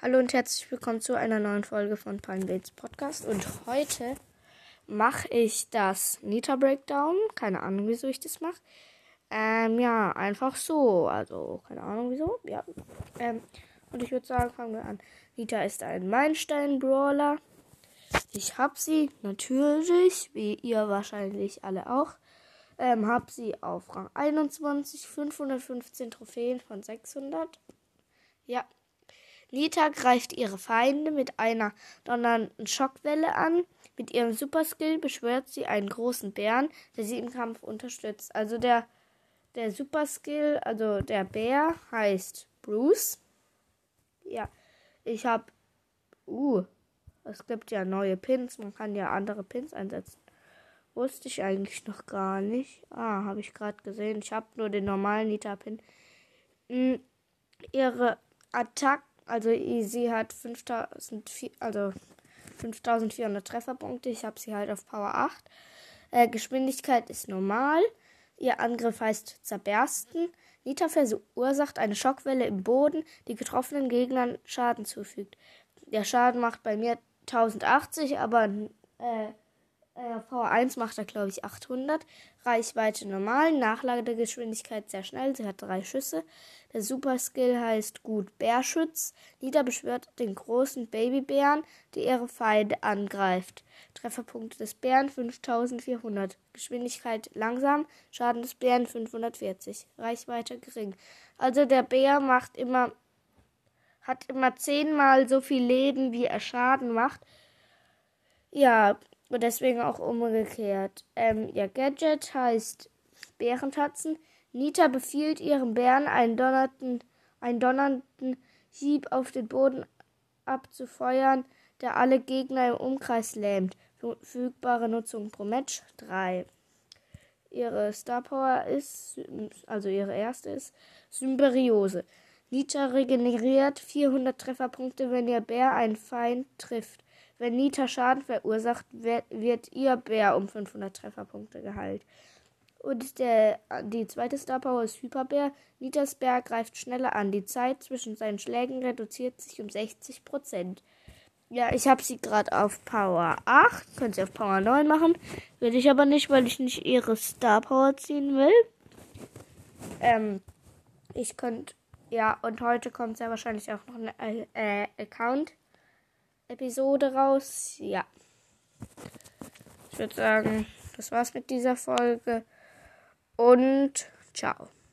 Hallo und herzlich willkommen zu einer neuen Folge von Pine Bates Podcast. Und heute mache ich das Nita Breakdown. Keine Ahnung, wieso ich das mache. Ähm, ja, einfach so. Also, keine Ahnung wieso. Ja. Ähm, und ich würde sagen, fangen wir an. Nita ist ein Meilenstein-Brawler. Ich habe sie natürlich, wie ihr wahrscheinlich alle auch. Ähm, habe sie auf Rang 21, 515 Trophäen von 600. Ja. Nita greift ihre Feinde mit einer donnernden Schockwelle an. Mit ihrem Superskill beschwört sie einen großen Bären, der sie im Kampf unterstützt. Also der, der Superskill, also der Bär heißt Bruce. Ja, ich habe. Uh, es gibt ja neue Pins. Man kann ja andere Pins einsetzen. Wusste ich eigentlich noch gar nicht. Ah, habe ich gerade gesehen. Ich habe nur den normalen Nita-Pin. Hm, ihre Attack, also sie hat 5000, also 5400 Trefferpunkte. Ich habe sie halt auf Power 8. Äh, Geschwindigkeit ist normal. Ihr Angriff heißt zerbersten. Nita verursacht eine Schockwelle im Boden, die getroffenen Gegnern Schaden zufügt. Der Schaden macht bei mir 1080, aber äh, äh, V1 macht er, glaube ich, 800. Reichweite normal. Nachladegeschwindigkeit sehr schnell. Sie hat drei Schüsse. Der Superskill heißt gut Bärschütz. Nida beschwört den großen Babybären, der ihre Feinde angreift. Trefferpunkte des Bären 5400. Geschwindigkeit langsam. Schaden des Bären 540. Reichweite gering. Also der Bär macht immer hat immer zehnmal so viel Leben, wie er Schaden macht. Ja, und deswegen auch umgekehrt. Ähm, ihr Gadget heißt Bärentatzen. Nita befiehlt ihrem Bären einen donnernden, einen donnernden Hieb auf den Boden abzufeuern, der alle Gegner im Umkreis lähmt. Fügbare Nutzung pro Match 3. Ihre Star Power ist, also ihre erste ist Symbiose. Nita regeneriert 400 Trefferpunkte, wenn ihr Bär einen Feind trifft. Wenn Nita Schaden verursacht, wird ihr Bär um 500 Trefferpunkte geheilt. Und der, die zweite Star Power ist Hyperbär. Nitas Bär greift schneller an. Die Zeit zwischen seinen Schlägen reduziert sich um 60% Ja, ich habe sie gerade auf Power 8. Können sie auf Power 9 machen. Will ich aber nicht, weil ich nicht ihre Star Power ziehen will. Ähm, ich könnte. Ja, und heute kommt sehr wahrscheinlich auch noch ein äh, Account. Episode raus. Ja. Ich würde sagen, das war's mit dieser Folge. Und ciao.